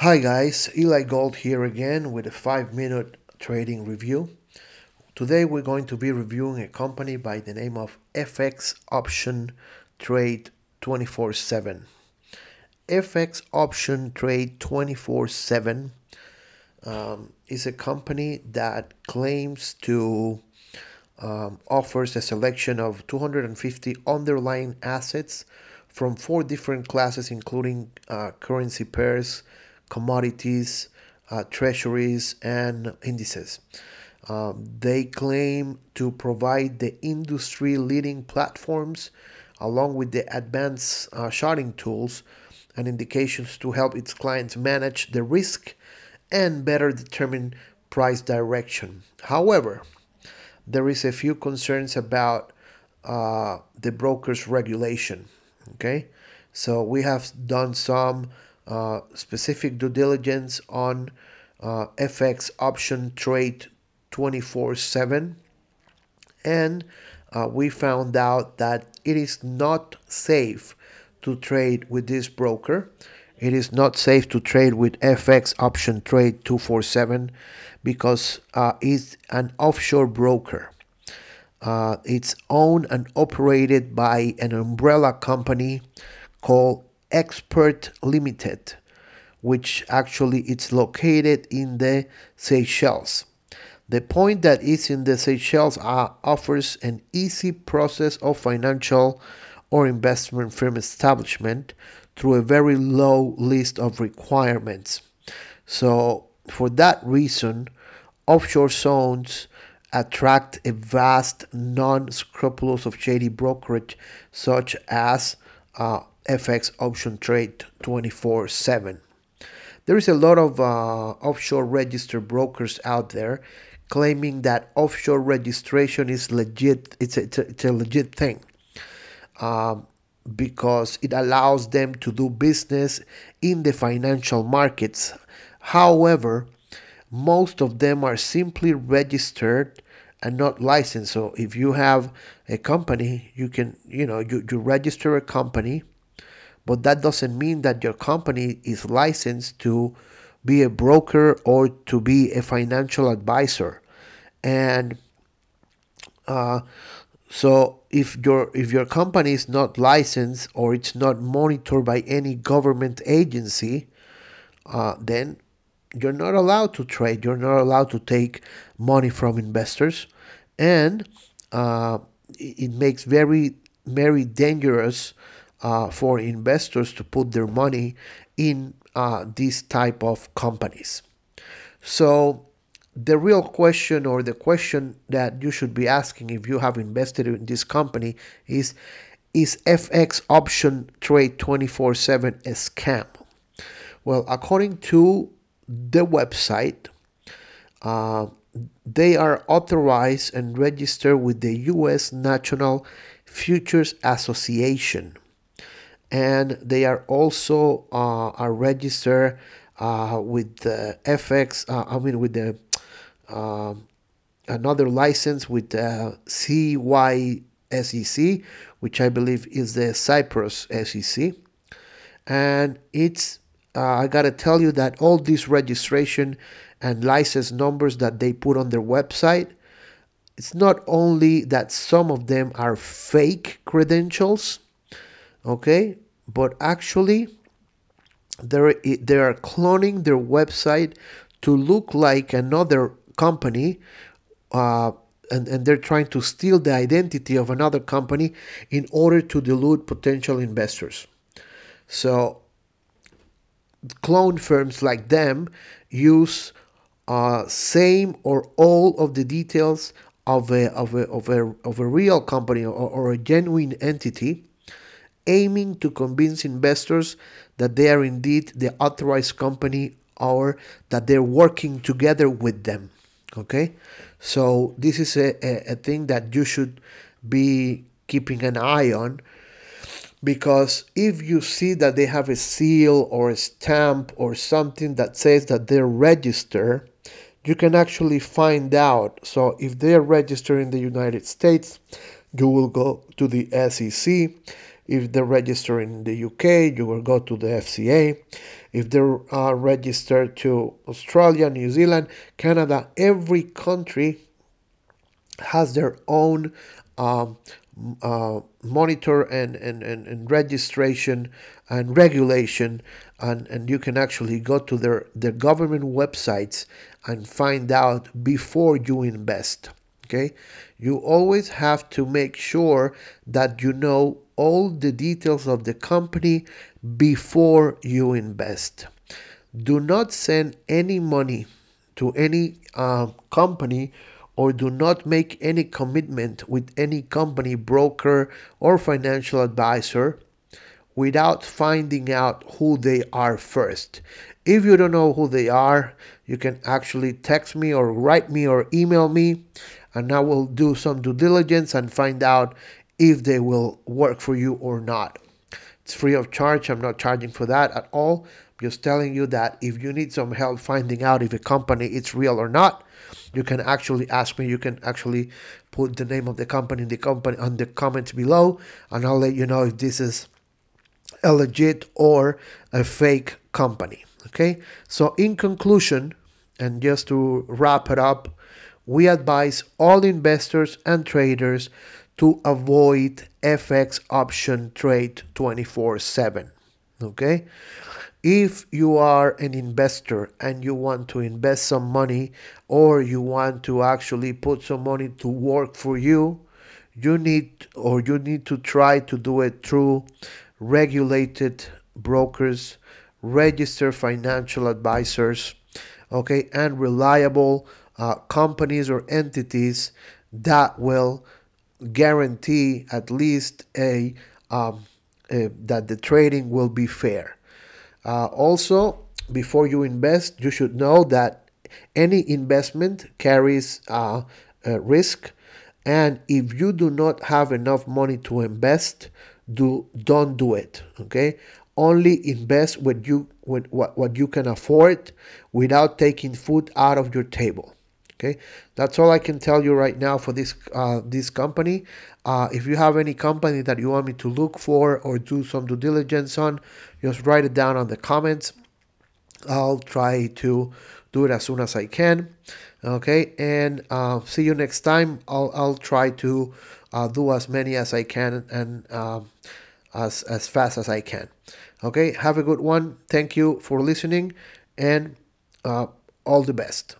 Hi guys, Eli Gold here again with a 5 minute trading review. Today we're going to be reviewing a company by the name of FX Option Trade 24/7. FX Option Trade 24/7 um, is a company that claims to um, offers a selection of 250 underlying assets from four different classes, including uh, currency pairs, commodities, uh, treasuries, and indices. Um, they claim to provide the industry leading platforms along with the advanced uh, tools and indications to help its clients manage the risk and better determine price direction. However, there is a few concerns about uh, the broker's regulation. Okay, so we have done some uh, specific due diligence on uh, FX option trade 24 7 and uh, we found out that it is not safe to trade with this broker. It is not safe to trade with FX option trade 247 because uh, it's an offshore broker. Uh, it's owned and operated by an umbrella company called Expert Limited, which actually it's located in the Seychelles. The point that is in the Seychelles uh, offers an easy process of financial or investment firm establishment through a very low list of requirements. So, for that reason, offshore zones attract a vast non scrupulous of shady brokerage such as uh, FX option trade 24 7. There is a lot of uh, offshore registered brokers out there claiming that offshore registration is legit, it's a, it's a, it's a legit thing. Um, because it allows them to do business in the financial markets. However, most of them are simply registered and not licensed. So if you have a company, you can, you know, you, you register a company, but that doesn't mean that your company is licensed to be a broker or to be a financial advisor. And uh, so if your if your company is not licensed or it's not monitored by any government agency, uh, then you're not allowed to trade. You're not allowed to take money from investors, and uh, it makes very very dangerous uh, for investors to put their money in uh, these type of companies. So the real question or the question that you should be asking if you have invested in this company is is FX option trade 24/7 a scam? Well, according to the website, uh, they are authorized and registered with the U.S. National Futures Association, and they are also uh, are registered uh, with the FX. Uh, I mean, with the um, another license with uh, CYSEC, which I believe is the Cyprus SEC, and it's uh, I gotta tell you that all these registration and license numbers that they put on their website, it's not only that some of them are fake credentials, okay, but actually they're, they are cloning their website to look like another company uh, and, and they're trying to steal the identity of another company in order to delude potential investors. So, clone firms like them use uh, same or all of the details of a, of a, of a, of a real company or, or a genuine entity, aiming to convince investors that they are indeed the authorized company or that they're working together with them okay? So this is a, a, a thing that you should be keeping an eye on because if you see that they have a seal or a stamp or something that says that they're registered you can actually find out. So if they're registered in the united states you will go to the sec If they're registered in the UK, you will go to the FCA. If they're uh, registered to Australia, New Zealand, Canada, every country has their own um, uh, monitor and, and, and, and, registration and regulation and, and you can actually go to their, their government websites and find out before you invest okay you always have to make sure that you know all the details of the company before you invest do not send any money to any uh, company or do not make any commitment with any company, broker, or financial advisor without finding out who they are first. If you don't know who they are, you can actually text me or write me or email me, and I will do some due diligence and find out if they will work for you or not. It's free of charge. I'm not charging for that at all. I'm just telling you that if you need some help finding out if a company is real or not, you can actually ask me you can actually put the name of the company in the company on the comments below and i'll let you know if this is a legit or a fake company okay so in conclusion and just to wrap it up we advise all investors and traders to avoid fx option trade 24 7 okay? If you are an investor and you want to invest some money or you want to actually put some money to work for you you need or you need to try to do it through regulated brokers registered financial advisors okay and reliable uh, companies or entities that will guarantee at least a, um, a that the trading will be fair uh, also, before you invest, you should know that any investment carries uh, risk, and if you do not have enough money to invest, do don't do it. Okay, only invest what you what, what you can afford without taking food out of your table. Okay, that's all I can tell you right now for this uh, this company. Uh, if you have any company that you want me to look for or do some due diligence on, just write it down on the comments. I'll try to do it as soon as I can. Okay, and uh, see you next time. I'll I'll try to uh, do as many as I can and um, as as fast as I can. Okay, have a good one. Thank you for listening, and uh, all the best.